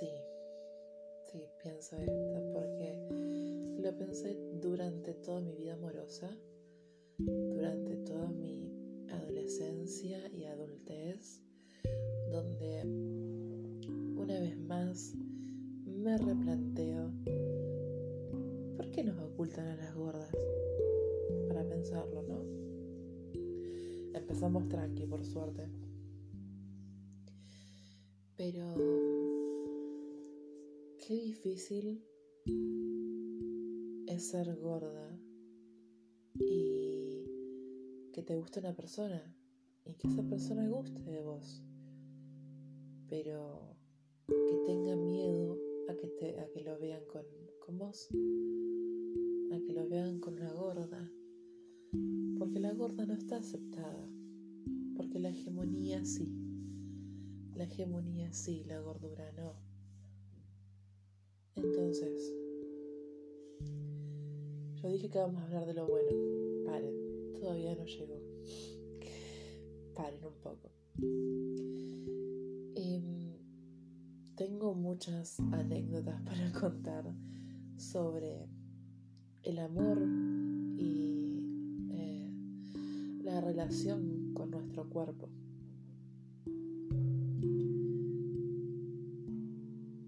Sí, sí, pienso esto porque lo pensé durante toda mi vida amorosa, durante toda mi adolescencia y adultez, donde una vez más me replanteo, ¿por qué nos ocultan a las gordas? Para pensarlo, ¿no? Empezamos tranqui, por suerte. Pero qué difícil es ser gorda y que te guste una persona y que esa persona guste de vos, pero que tenga miedo a que, te, a que lo vean con, con vos, a que lo vean con una gorda, porque la gorda no está aceptada, porque la hegemonía sí, la hegemonía sí, la gordura no. Entonces, yo dije que vamos a hablar de lo bueno. Paren, todavía no llegó. Paren un poco. tengo muchas anécdotas para contar sobre el amor y eh, la relación con nuestro cuerpo.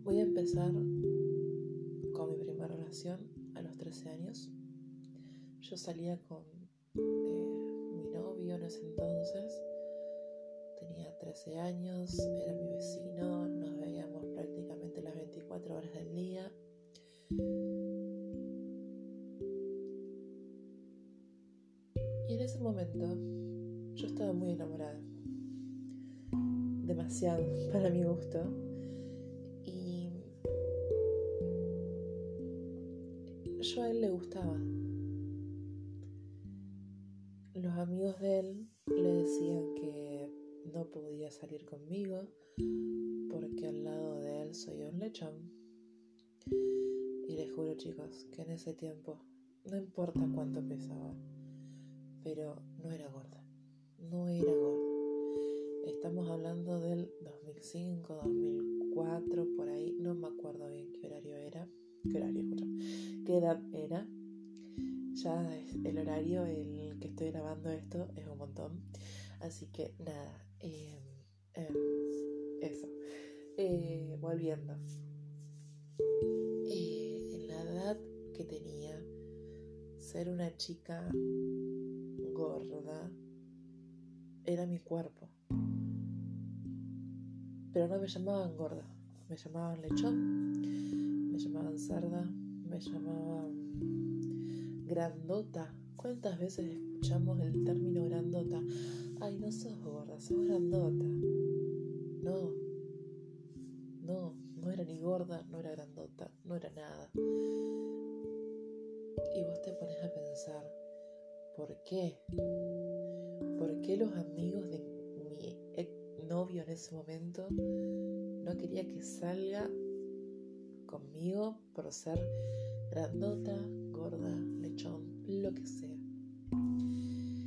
Voy a empezar a los 13 años. Yo salía con eh, mi novio en ese entonces. Tenía 13 años, era mi vecino, nos veíamos prácticamente las 24 horas del día. Y en ese momento yo estaba muy enamorada. Demasiado para mi gusto. A él le gustaba. Los amigos de él le decían que no podía salir conmigo porque al lado de él soy un lechón. Y les juro chicos que en ese tiempo, no importa cuánto pesaba, pero no era gorda, no era gorda. Estamos hablando del 2005, 2004, por ahí, no me acuerdo bien qué horario era, qué horario, qué edad era. Ya el horario el que estoy grabando esto es un montón. Así que nada, eh, eso. Eh, volviendo. Eh, en la edad que tenía, ser una chica gorda era mi cuerpo. Pero no me llamaban gorda, me llamaban lechón, llamaban cerda, me llamaban grandota. ¿Cuántas veces escuchamos el término grandota? Ay, no sos gorda, sos grandota. No, no, no era ni gorda, no era grandota, no era nada. Y vos te pones a pensar, ¿por qué? ¿Por qué los amigos de mi novio en ese momento no quería que salga conmigo por ser grandota, gorda, lechón, lo que sea?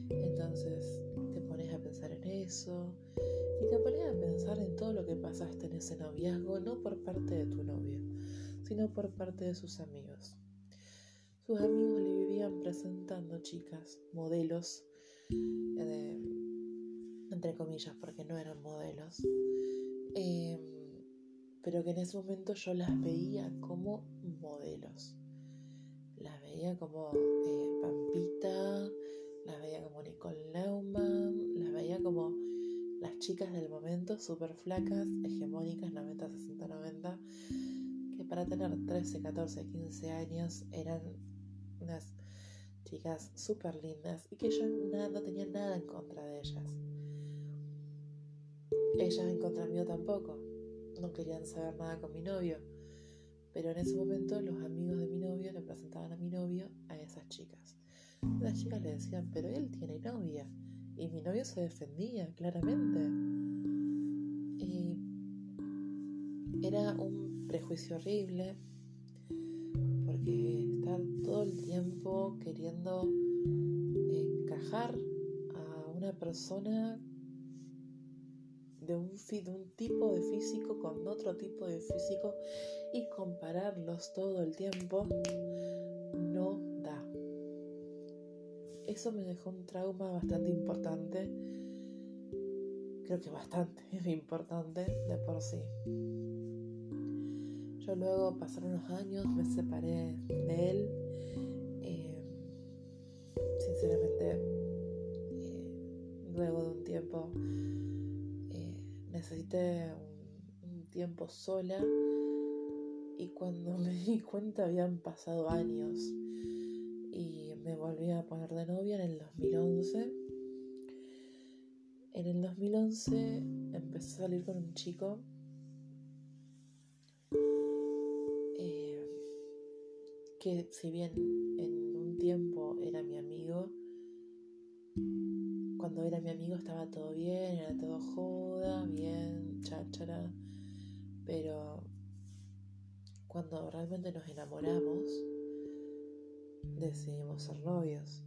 Entonces te pones a pensar en eso y te pones a pensar en todo lo que pasaste en ese noviazgo, no por parte de tu novio, sino por parte de sus amigos. Sus amigos le vivían presentando chicas, modelos, eh, entre comillas, porque no eran modelos, em, pero que en ese momento yo las veía como modelos. Las veía como eh, Pampita, las veía como Nicole Neumann, las veía como las chicas del momento, súper flacas, hegemónicas, 90, 60, 90, que para tener 13, 14, 15 años eran unas chicas súper lindas y que yo no tenía nada en contra de ellas. Ellas en contra mío tampoco. No querían saber nada con mi novio. Pero en ese momento los amigos de mi novio le presentaban a mi novio a esas chicas. Las chicas le decían, pero él tiene novia. Y mi novio se defendía claramente. Y era un prejuicio horrible porque estar todo el tiempo queriendo encajar a una persona de un, tipo de físico con otro tipo de físico y compararlos todo el tiempo no da. Eso me dejó un trauma bastante importante. Creo que bastante importante de por sí. Yo luego pasaron unos años, me separé de él. Eh, sinceramente, eh, luego de un tiempo necesité un, tiempo sola y cuando me di cuenta habían pasado años y me volví a poner de novia en el 2011. En el 2011 empecé a salir con un chico eh, que si bien en un tiempo era mi amigo, cuando era mi amigo estaba todo bien, era todo joda, bien, cháchara, pero cuando realmente nos enamoramos, decidimos ser novios.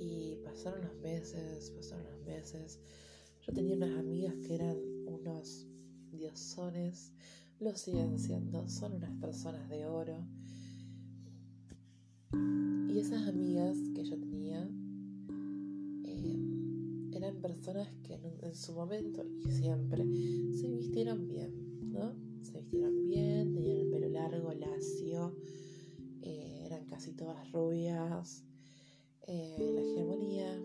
Y pasaron los meses, pasaron los meses. Yo tenía unas amigas que eran unos diosones, lo siguen siendo, son unas personas de oro. Y esas amigas que yo tenía personas que en, su momento y siempre se vistieron bien, ¿no? Se vistieron bien, tenían el pelo largo, lacio, eh, eran casi todas rubias, eh, la hegemonía,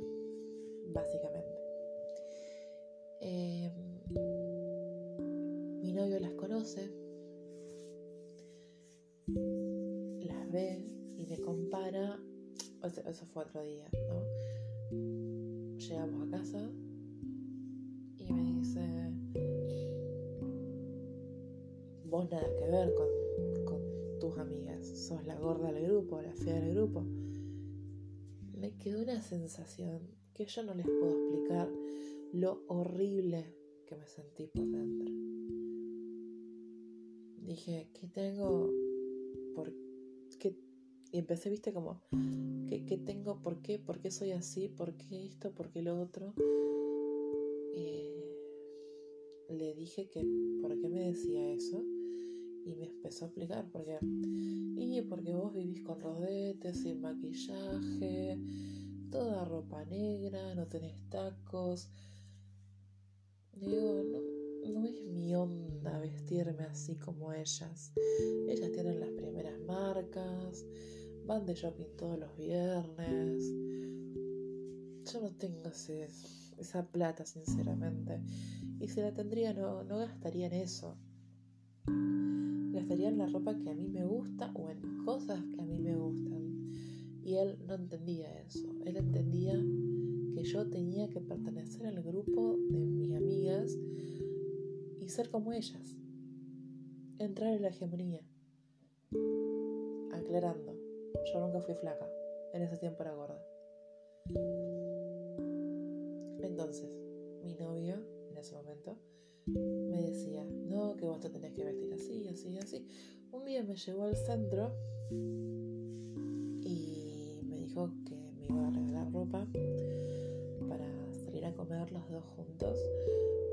básicamente. Em, mi novio las conoce, las ve y me compara, eso fue otro día, ¿no? Llegamos a casa y me dice, vos nada que ver con, con tus amigas, sos la gorda del grupo, la fea del grupo. Me quedó una sensación que yo no les puedo explicar lo horrible que me sentí por dentro. Dije, ¿qué tengo? ¿Por qué? Y empecé, viste, como, ¿qué, tengo? ¿Por qué? ¿Por qué soy así? ¿Por qué esto? ¿Por qué lo otro? Eh, le dije que, ¿por qué me decía eso? Y me empezó a explicar, porque, y porque vos vivís con rodetes, sin maquillaje, toda ropa negra, no tenés tacos. Digo, no, no es mi onda vestirme así como ellas. Ellas tienen las primeras marcas, van de shopping todos los viernes. Yo no tengo esa plata, sinceramente. Y si la tendría, no, no gastaría en eso. Gastaría en la ropa que a mí me gusta o en cosas que a mí me gustan. Y él no entendía eso. Él entendía que yo tenía que pertenecer al grupo de mis amigas y ser como ellas. Entrar en la hegemonía. Aclarando yo nunca fui flaca. En ese tiempo era gorda. Entonces, mi novio, en ese momento, me decía, no, que vos te tenés que vestir así, así, así. Un día me llevó al centro y me dijo que me iba a regalar ropa para salir a comer los dos juntos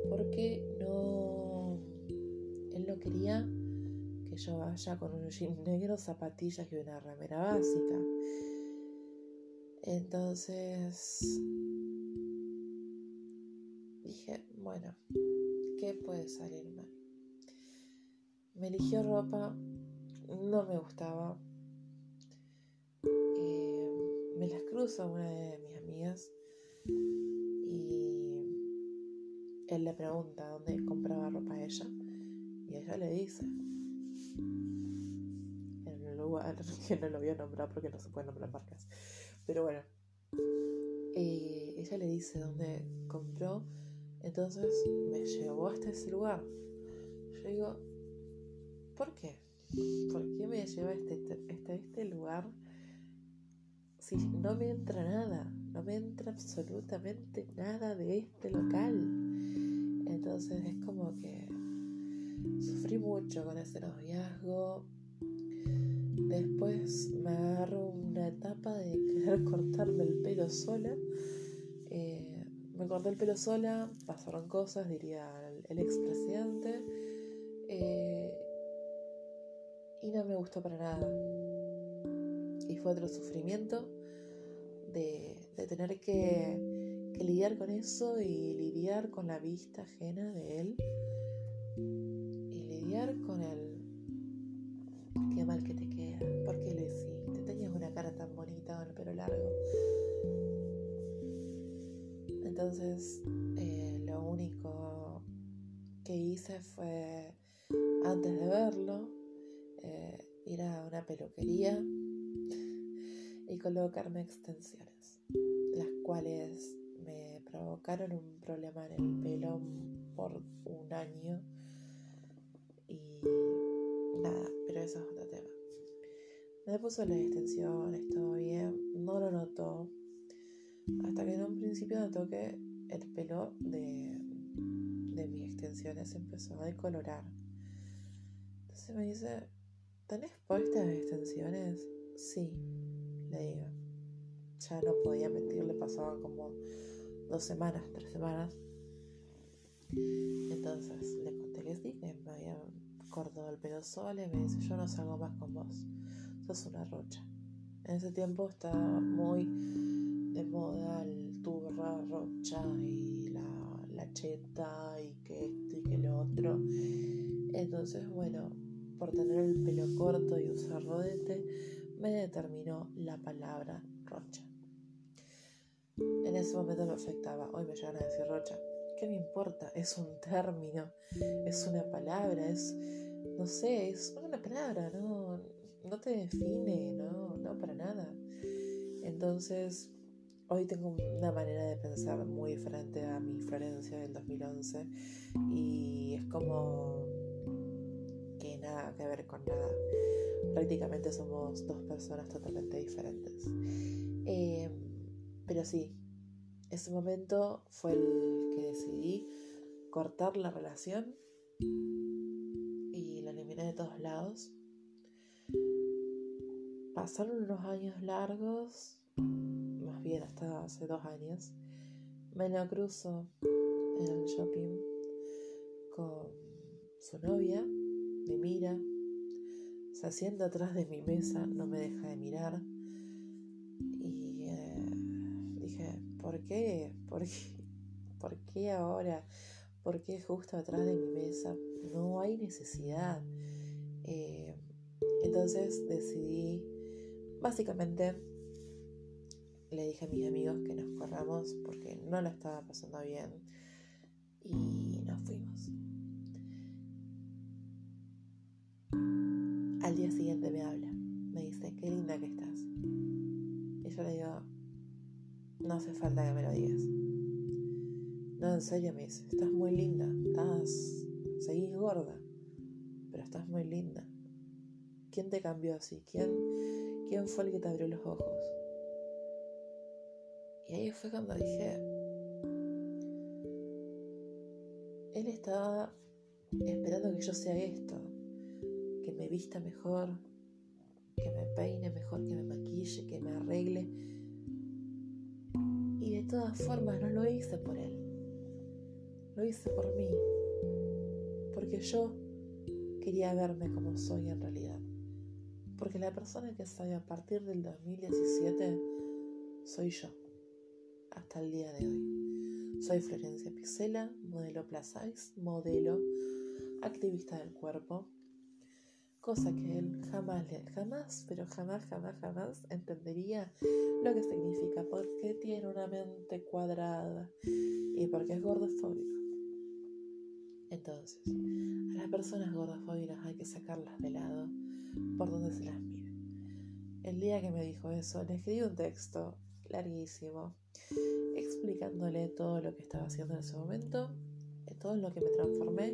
porque no él no quería yo vaya con un jean negro, zapatillas y una remera básica. Entonces dije, bueno, ¿qué puede salir mal? Me eligió ropa, no me gustaba. Eh, me las cruzo a una de mis amigas y él le pregunta dónde compraba ropa ella Y ella le dice, en el lugar que no lo voy a nombrar porque no se pueden nombrar marcas, pero bueno, eh, ella le dice dónde compró, entonces me llevó hasta ese lugar. Yo digo, ¿por qué? ¿Por qué me lleva hasta este, este, este lugar si no me entra nada? No me entra absolutamente nada de este local. Entonces es como que sufrí mucho con ese noviazgo. Después me agarro una etapa de querer cortarme el pelo sola. Eh, me corté el pelo sola, pasaron cosas, diría el, expresidente. Eh, y no me gustó para nada. Y fue otro sufrimiento de, tener que, que, lidiar con eso y lidiar con la vista ajena de él. Con el... Qué mal que te queda. ¿Por qué lo hiciste? Tenías una cara tan bonita con el pelo largo. Entonces, eh, lo único que hice fue, antes de verlo, eh, ir a una peluquería y colocarme extensiones, las cuales me provocaron un problema en el pelo por un año nada, pero eso es otro tema. Me puso las extensiones, todo bien, no lo notó, hasta que en un principio notó que el pelo de, de mis extensiones empezó a decolorar. Entonces me dice, ¿tenés puestas extensiones? Sí, le digo. Ya no podía mentirle, pasaban como dos semanas, tres semanas. Entonces le conté que sí, que me había pelo sola y me dice, yo no salgo más con vos, sos una rocha. En ese tiempo estaba muy de moda el turra, rocha y la, la cheta y que esto y que lo otro. Entonces, bueno, por tener el pelo corto y usar rodete, me determinó la palabra rocha. En ese momento me afectaba, hoy me llegan a decir rocha. ¿Qué me importa? Es un término, es una palabra, es, no sé, es una palabra, no, no te define, no, no para nada. Entonces, hoy tengo una manera de pensar muy diferente a mi Florencia del 2011 y es como que nada que ver con nada prácticamente somos dos personas totalmente diferentes. Em, pero sí, ese momento fue el que decidí cortar la relación de todos lados. Pasaron unos años largos, más bien hasta hace dos años. Me lo cruzo en el shopping con su novia, me mira, se asienta atrás de mi mesa, no me deja de mirar. Y eh, dije, ¿por qué? ¿Por qué? ¿Por qué ahora? ¿Por qué justo atrás de mi mesa? No hay necesidad. Eh, entonces decidí, básicamente, le dije a mis amigos que nos corramos porque no lo estaba pasando bien y nos fuimos. Al día siguiente me habla, me dice, qué linda que estás. Y yo le digo, no hace falta que me lo digas. No, en serio me dice, estás muy linda, estás, seguís gorda, pero estás muy linda. ¿Quién te cambió así? ¿Quién, quién fue el que te abrió los ojos? Y ahí fue cuando dije, él estaba esperando que yo sea esto que me vista mejor, que me peine mejor, que me maquille, que me arregle. Y de todas formas no lo hice por él, lo hice por mí, porque yo quería verme como soy en realidad. Porque la persona que soy a partir del 2017 soy yo, hasta el día de hoy. Soy Florencia Pixela, modelo plus size, modelo, activista del cuerpo, cosa que él jamás, jamás, pero jamás, jamás, jamás entendería lo que significa, porque tiene una mente cuadrada y porque es gordofóbico. Entonces, a las personas gordofóbicas hay que sacarlas de lado por donde se las mire. El día que me dijo eso, le escribí un texto larguísimo explicándole todo lo que estaba haciendo en ese momento, todo lo que me transformé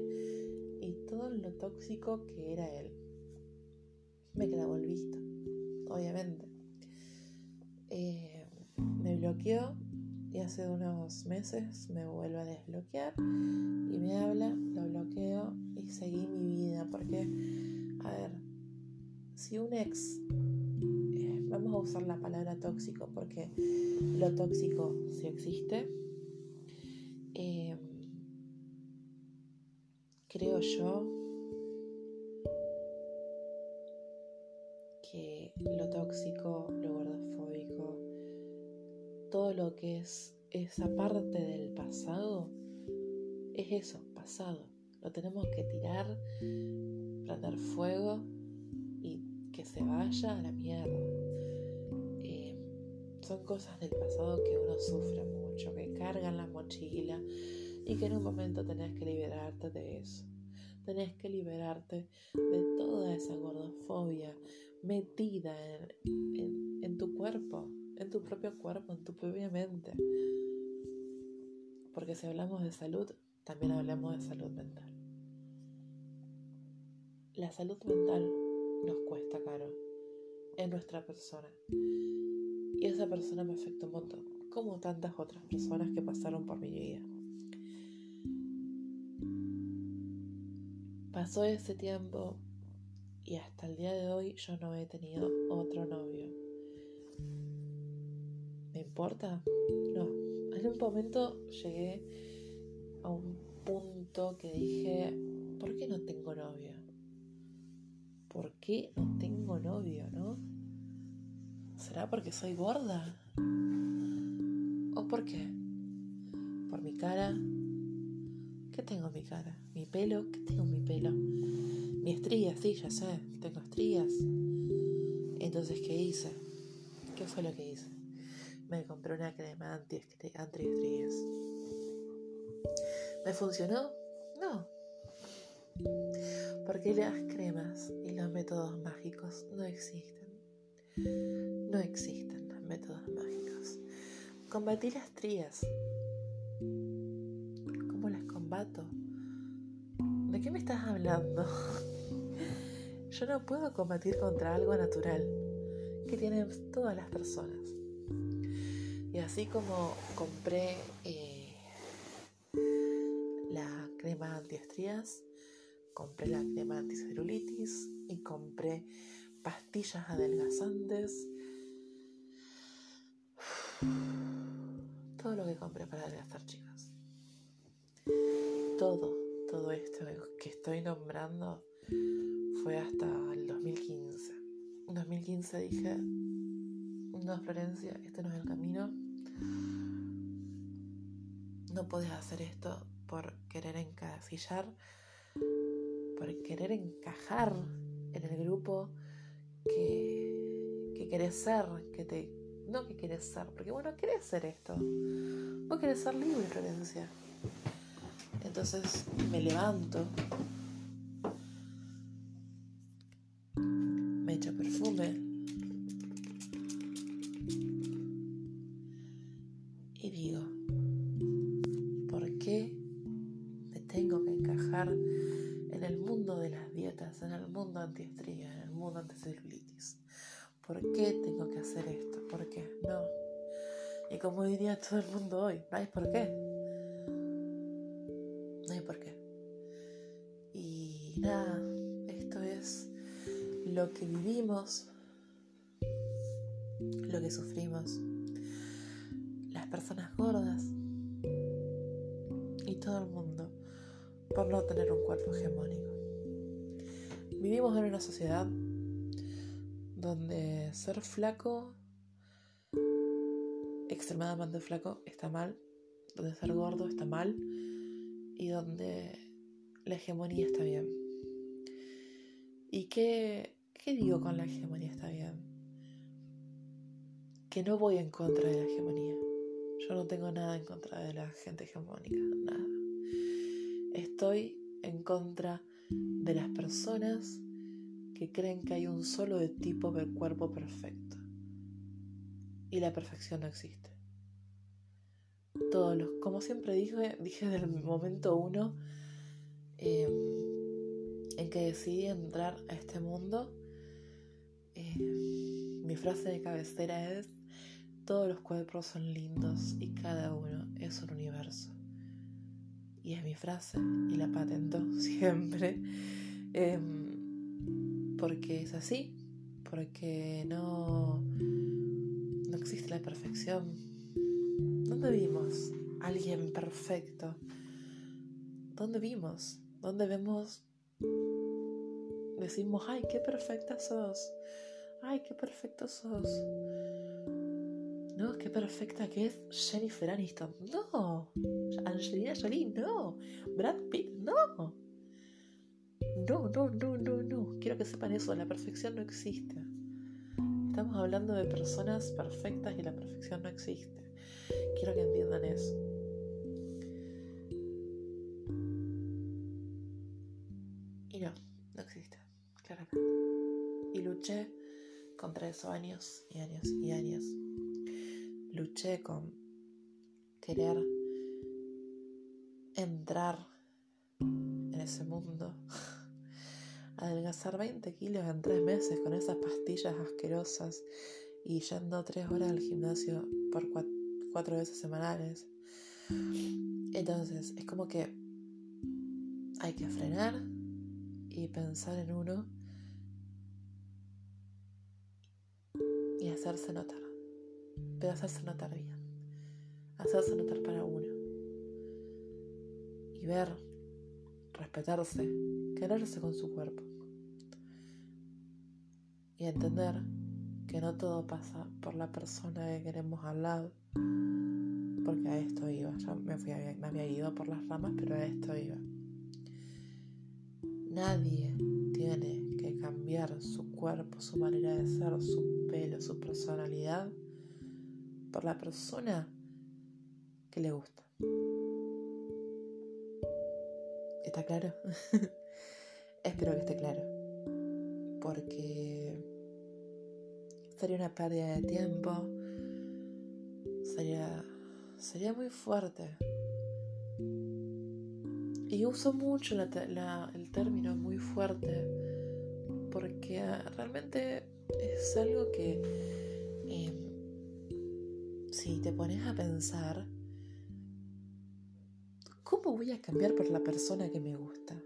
y todo lo tóxico que era él. Me clavó el obviamente. Eh, me bloqueó y hace unos meses me vuelve a desbloquear y me habla, lo bloqueo y seguí mi vida porque, a ver, si un ex, eh, vamos a usar la palabra tóxico porque lo tóxico sí existe, eh, creo yo que lo tóxico, lo gordofóbico, todo lo que es esa parte del pasado es eso, pasado. Lo tenemos que tirar, prender fuego y que se vaya a la mierda. Eh, son cosas del pasado que uno sufre mucho, que cargan la mochila y que en un momento tenés que liberarte de eso. Tenés que liberarte de toda esa gordofobia metida en tu cuerpo en tu propio cuerpo, en tu propia mente. Porque si hablamos de salud, también hablamos de salud mental. La salud mental nos cuesta caro en nuestra persona. Y esa persona me afectó un montón, como tantas otras personas que pasaron por mi vida. Pasó ese tiempo y hasta el día de hoy yo no he tenido otro novio importa? No. En un momento llegué a un punto que dije, ¿por qué no tengo novio? ¿Por qué no tengo novio, no? ¿Será porque soy gorda? ¿O por qué? ¿Por mi cara? ¿Qué tengo en mi cara? ¿Mi pelo? ¿Qué tengo en mi pelo? Mi estría, sí, ya sé, tengo estrías. Entonces, ¿qué hice? ¿Qué fue lo que hice? Me compré una crema anti-estrías. ¿Me funcionó? No. Porque las cremas y los métodos mágicos no existen. No existen los métodos mágicos. Combatí las estrías. ¿Cómo las combato? ¿De qué me estás hablando? Yo no puedo combatir contra algo natural que tienen todas las personas. Y así como compré eh, la crema antiestrías, compré la crema anticelulitis y compré pastillas adelgazantes. Todo lo que compré para adelgazar, chicos. Todo, todo esto que estoy nombrando fue hasta el 2015. En 2015 dije, no, Florencia, este no es el camino no puedes hacer esto por querer encasillar, por querer encajar en el grupo que, que querés ser, que te. No que querés ser, porque bueno, querés ser esto. Vos querés ser libre, Florencia. Entonces me levanto, como diría todo el mundo hoy, no hay por qué. No hay por qué. Y nada, esto es lo que vivimos, lo que sufrimos, las personas gordas y todo el mundo por no tener un cuerpo hegemónico. Vivimos en una sociedad donde ser flaco, extremadamente flaco, está mal, donde ser gordo está mal y donde la hegemonía está bien. ¿Y qué, qué digo con la hegemonía está bien? Que no voy en contra de la hegemonía. Yo no tengo nada en contra de la gente hegemónica, nada. Estoy en contra de las personas que creen que hay un solo tipo de cuerpo perfecto. Y la perfección no existe. Todos los, como siempre dije, dije desde el momento uno em, en que decidí entrar a este mundo, em, mi frase de cabecera es, todos los cuerpos son lindos y cada uno es un universo. Y es mi frase y la patento siempre. Em, porque es así, porque no, no existe la perfección. ¿Dónde vimos alguien perfecto? ¿Dónde vimos? ¿Dónde vemos? Decimos, ay, qué perfecta sos. Ay, qué perfecto sos. No, qué perfecta que es Jennifer Aniston. No. Angelina Jolie, no. Brad Pitt, no. No, no, no, no, no. Quiero que sepan eso, la perfección no existe. Estamos hablando de personas perfectas y la perfección no existe. Quiero que entiendan eso. Y no, no existe, claramente. Y luché contra eso años y años y años. Luché con querer entrar en ese mundo adelgazar 20 kilos en 3 meses con esas pastillas asquerosas y yendo 3 horas al gimnasio por 4 veces semanales. Entonces, es como que hay que frenar y pensar en uno y hacerse notar. Pero hacerse notar bien. Hacerse notar para uno. Y ver, respetarse, quererse con su cuerpo. Y entender que no todo pasa por la persona que queremos al lado. Porque a esto iba. Ya me, fui, me había ido por las ramas, pero a esto iba. Nadie tiene que cambiar su cuerpo, su manera de ser, su pelo, su personalidad por la persona que le gusta. ¿Está claro? Espero que esté claro. Porque sería una pérdida de tiempo. Sería, sería muy fuerte. Y uso mucho el término muy fuerte porque realmente es algo que em, si te pones a pensar, ¿cómo voy a cambiar por la persona que me gusta?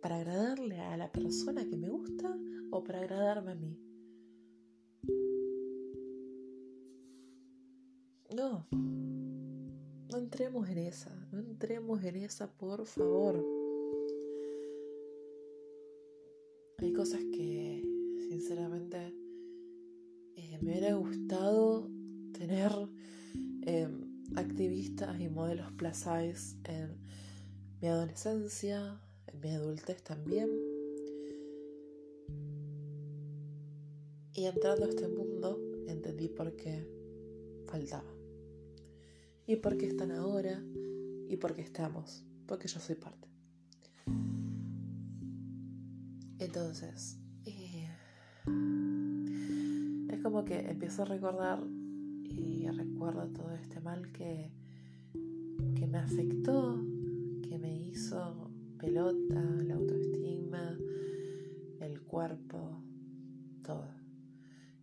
¿Para agradarle a la persona que me gusta o para agradarme a mí? No, no entremos en esa, no entremos en esa, por favor. Hay cosas que, sinceramente, eh, me hubiera gustado tener em, activistas y modelos plus size en mi adolescencia, en mi adultez también. Y entrando a este mundo, entendí por qué faltaba y por qué están ahora y por qué estamos, porque yo soy parte. Entonces, eh, es como que empiezo a recordar y recuerdo todo este mal que, que me afectó, que me hizo pelota, la autoestima, el cuerpo, todo.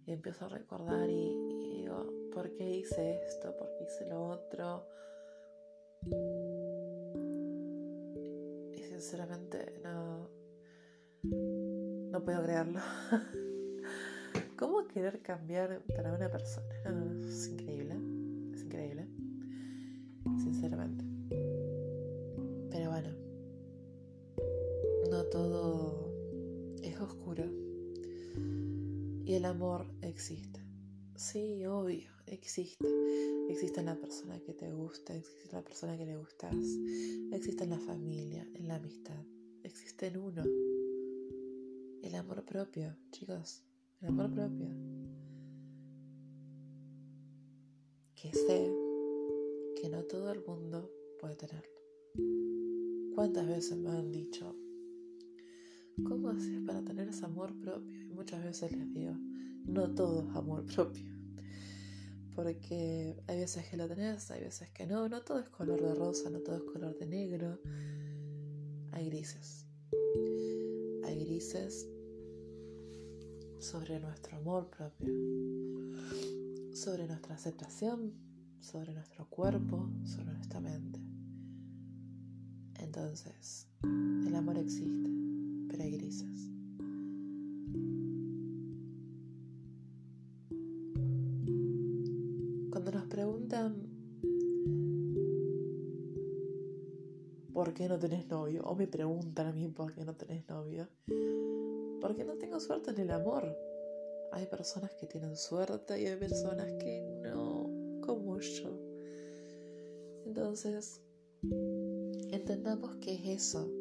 Y empiezo a recordar y, ¿por qué hice esto? ¿Por qué hice lo otro? Y sinceramente no, no puedo creerlo. ¿Cómo querer cambiar para una persona? Oscuro y el amor existe. Sí, obvio, existe. Existe en la persona que te gusta, existe en la persona que le gustas, existe en la familia, en la amistad, existe en uno. El amor propio, chicos, el amor propio. Que sé que no todo el mundo puede tenerlo. ¿Cuántas veces me han dicho, ¿cómo haces para tener ese amor propio? Y muchas veces les digo, no todo es amor propio. Porque hay veces que lo tenés, hay veces que no, no todo es color de rosa, no todo es color de negro. Hay grises. Hay grises sobre nuestro amor propio, sobre nuestra aceptación, sobre nuestro cuerpo, sobre nuestra mente. Entonces, el amor existe, grises. Cuando nos preguntan por qué no tenés novio, o me preguntan a mí por qué no tenés novio, porque no tengo suerte en el amor. Hay personas que tienen suerte y hay personas que no, como yo. Entonces, entendamos que es eso,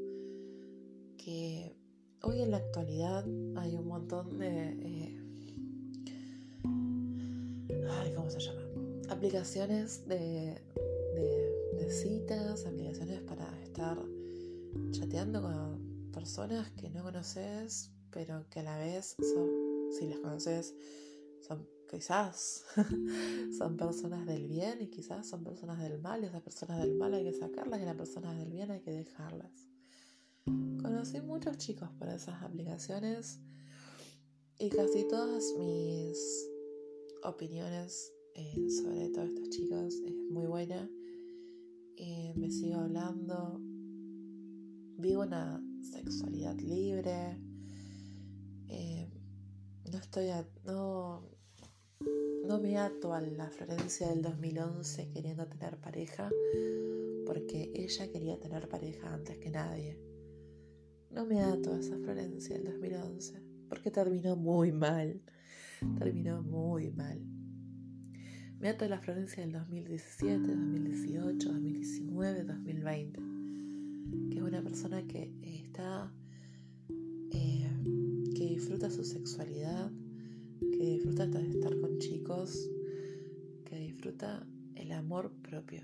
que hoy en la actualidad hay un montón de... Eh, ¿Cómo se llama? Aplicaciones de, de citas, aplicaciones para estar chateando con personas que no conoces pero que a la vez son, si las conoces, son quizás son personas del bien y quizás son personas del mal y esas personas del mal hay que sacarlas y las personas del bien hay que dejarlas. Conocí muchos chicos por esas aplicaciones y casi todas mis opiniones eh, sobre todos estos chicos es muy buena. Eh, me sigo hablando. Vivo una sexualidad libre no estoy no, no me ato a la Florencia del 2011 queriendo tener pareja porque ella quería tener pareja antes que nadie. No me ato a esa Florencia del 2011 porque terminó muy mal. Terminó muy mal. Me ato a la Florencia del 2017, 2018, 2019, 2020. Que es una persona que está disfruta su sexualidad, que disfruta de estar con chicos, que disfruta el amor propio.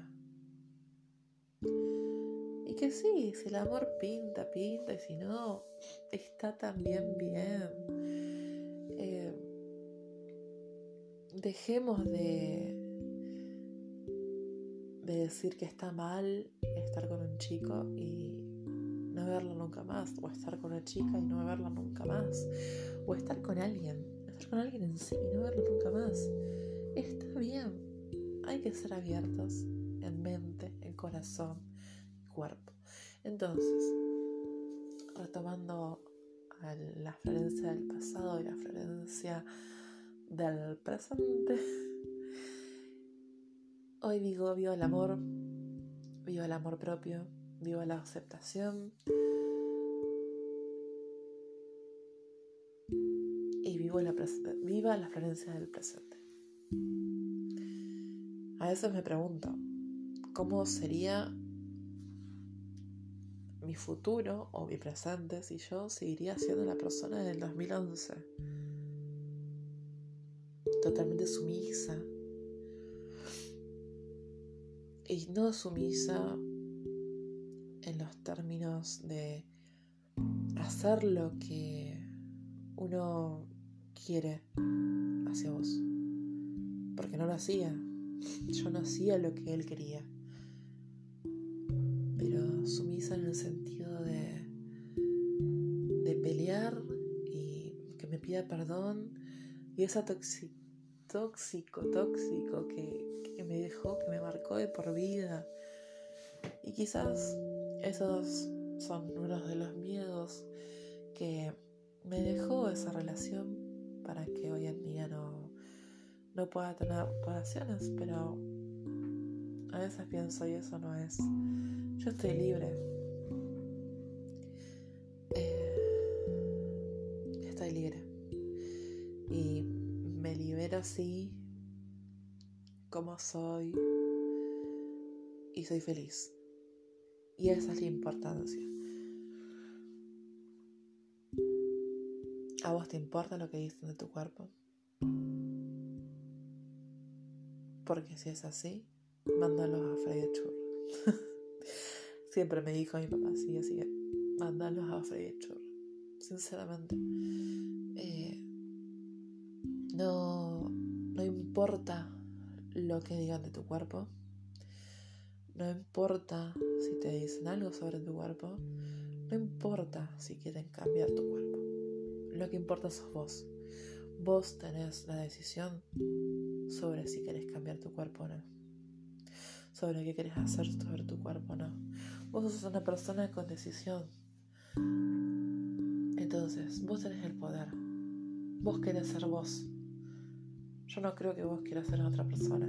Que sí, si el amor pinta, pinta, y si no, está también bien. Eh, dejemos de, de decir que está mal estar con un chico y no verla nunca más, o estar con una chica y no verla nunca más, o estar con alguien, estar con alguien en sí y no verla nunca más. Está bien, hay que ser abiertos en mente, en corazón, cuerpo. Entonces, retomando la Florencia del pasado y la Florencia del presente, hoy digo vivo el amor, vivo el amor propio, viva la aceptación y vivo la, viva la Florencia del presente. A veces me pregunto, ¿cómo sería mi futuro o mi presente si yo seguiría siendo la persona del 2011? Totalmente sumisa. Y no sumisa en los términos de hacer lo que uno quiere hacia vos. Porque no lo hacía. Yo no hacía lo que él quería. Sumisa en el sentido de, de pelear y que me pida perdón. Y esa tóxico, tóxico que, que me dejó, que me marcó de por vida. Y quizás esos son unos de los miedos que me dejó esa relación para que hoy en día no, no pueda tener relaciones, pero a veces pienso y eso no es. Yo estoy libre. Eh, estoy libre. Y me libero así como soy y soy feliz. Y esa es la importancia. ¿A vos te importa lo que dicen de tu cuerpo? Porque si es así, mándalos a freír churros. Siempre me dijo mi papá así, así que mandalos a freír churro. Sinceramente. Eh, no, no importa lo que digan de tu cuerpo. No importa si te dicen algo sobre tu cuerpo. No importa si quieren cambiar tu cuerpo. Lo que importa sos vos. Vos tenés la decisión sobre si querés cambiar tu cuerpo o no. Sobre qué querés hacer sobre tu cuerpo no. Vos sos una persona con decisión. Entonces, vos tenés el poder. Vos querés ser vos. Yo no creo que vos quieras ser otra persona.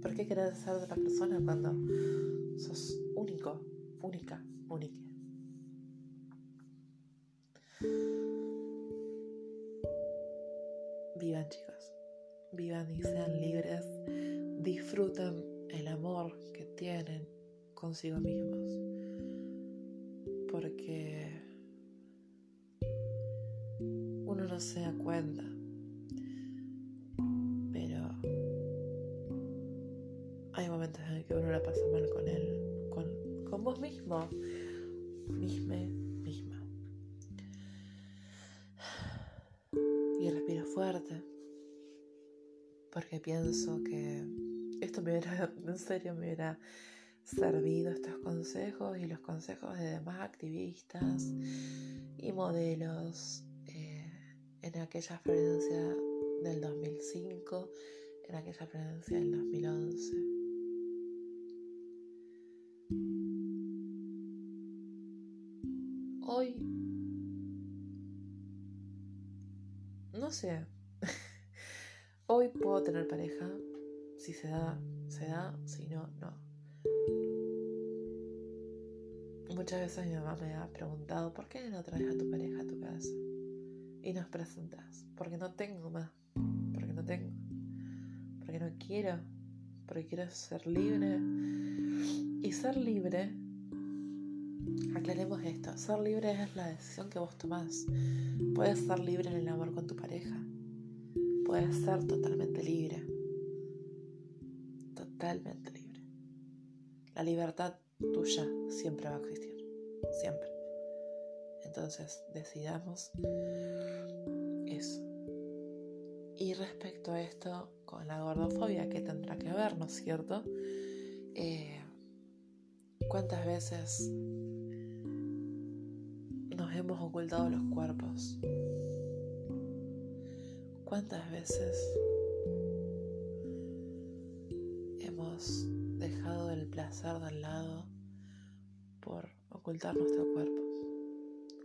¿Por qué querés ser otra persona cuando sos único, única, única? Vivan chicos, vivan y sean libres, disfruten el amor que tienen consigo mismos, porque uno no se da cuenta que uno la pasa mal con él, con, con vos mismo, misma, misma. Y respiro fuerte, porque pienso que esto me hubiera, en serio me hubiera servido estos consejos y los consejos de demás activistas y modelos eh, en aquella Florencia del 2005, en aquella Florencia del 2011. Hoy, no sé, hoy puedo tener pareja, si se da, se da, si no, no. Muchas veces mi mamá me ha preguntado, ¿por qué no traes a tu pareja a tu casa? Y nos presentas, porque no tengo más, porque no tengo, porque no quiero, porque quiero ser libre y ser libre, aclaremos esto, ser libre es la decisión que vos tomás. Puedes ser libre en el amor con tu pareja. Puedes ser totalmente libre. Totalmente libre. La libertad tuya siempre va a existir. Siempre. Entonces, decidamos eso. Y respecto a esto, con la gordofobia, que tendrá que ver, ¿no es cierto? Eh, ¿Cuántas veces nos hemos ocultado los cuerpos? ¿Cuántas veces dejado el placer del lado por ocultar nuestro cuerpo?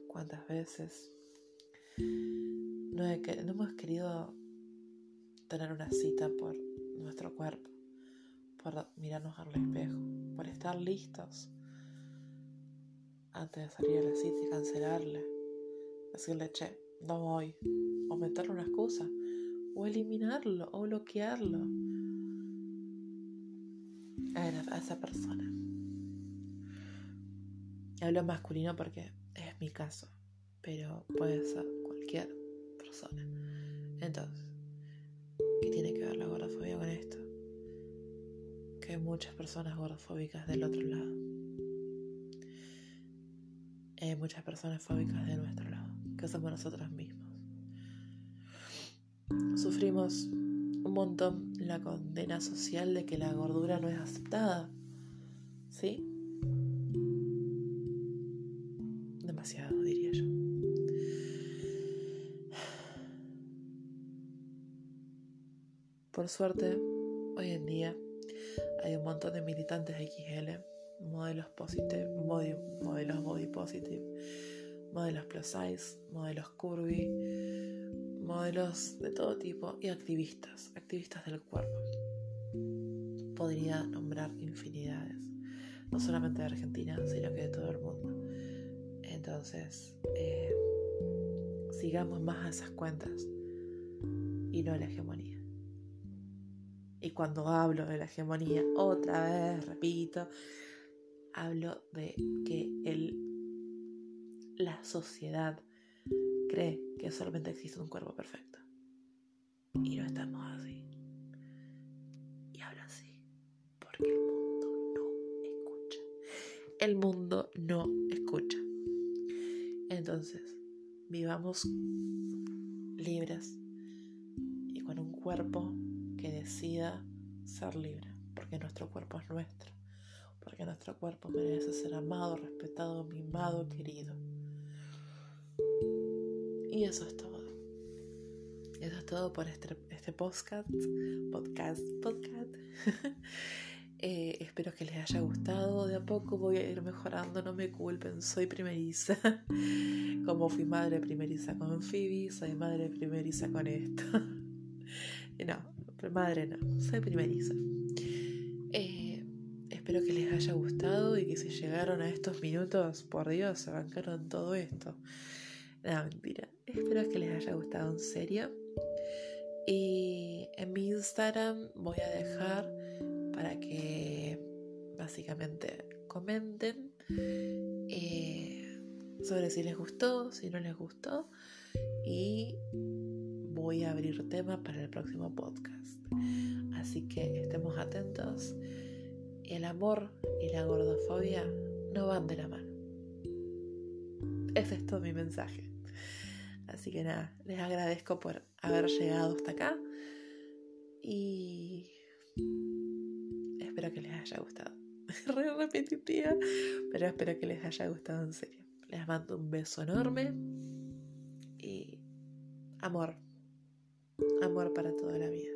¿Cuántas veces no, no hemos querido tener una cita por nuestro cuerpo? por mirarnos al espejo, por estar listos antes de salir a la cita y cancelarle. Decirle, che, no voy. O meterle una excusa. O eliminarlo. O bloquearlo. A, esa persona. Hablo masculino porque es mi caso. Pero puede ser cualquier persona. Entonces, ¿qué tiene que ver la gordofobia con esto? hay muchas personas gordofóbicas del otro lado. Hay muchas personas fóbicas de nuestro lado, que somos nosotros mismos. Sufrimos un montón la condena social de que la gordura no es aceptada. ¿Sí? Demasiado, diría yo. Por suerte, hoy en día hay un montón de militantes XL, modelos positive, modelos body positive, modelos plus size, modelos curvy, modelos de todo tipo y activistas, activistas del cuerpo. Podría nombrar infinidades, no solamente de Argentina, sino que de todo el mundo. Entonces, eh, sigamos más a esas cuentas y no a la hegemonía. Y cuando hablo de la hegemonía, otra vez, repito, hablo de que el, la sociedad cree que solamente existe un cuerpo perfecto. Y no estamos así. Y hablo así porque el mundo no escucha. el mundo no escucha. Entonces, vivamos libres y con un cuerpo que decida ser libre, porque nuestro cuerpo es nuestro, porque nuestro cuerpo merece ser amado, respetado, mimado, querido. Y eso es todo. Eso es todo por este, este podcast, podcast, podcast. Eh, espero que les haya gustado. De a poco voy a ir mejorando, no me culpen. Soy primeriza. Como fui madre primeriza con Phoebe, soy madre primeriza con esto. no, madre no, soy primeriza. Eh, espero que les haya gustado y que si llegaron a estos minutos, por Dios, se arrancaron todo esto. No, mentira. Espero que les haya gustado en serio. Y en mi Instagram voy a dejar para que básicamente comenten eh, sobre si les gustó, si no les gustó y voy a abrir tema para el próximo podcast. Así que estemos atentos. El amor y la gordofobia no van de la mano. Ese es todo mi mensaje. Así que nada, les agradezco por haber llegado hasta acá y espero que les haya gustado. Re repetitiva, pero espero que les haya gustado en serio. Les mando un beso enorme y amor, amor para toda la vida.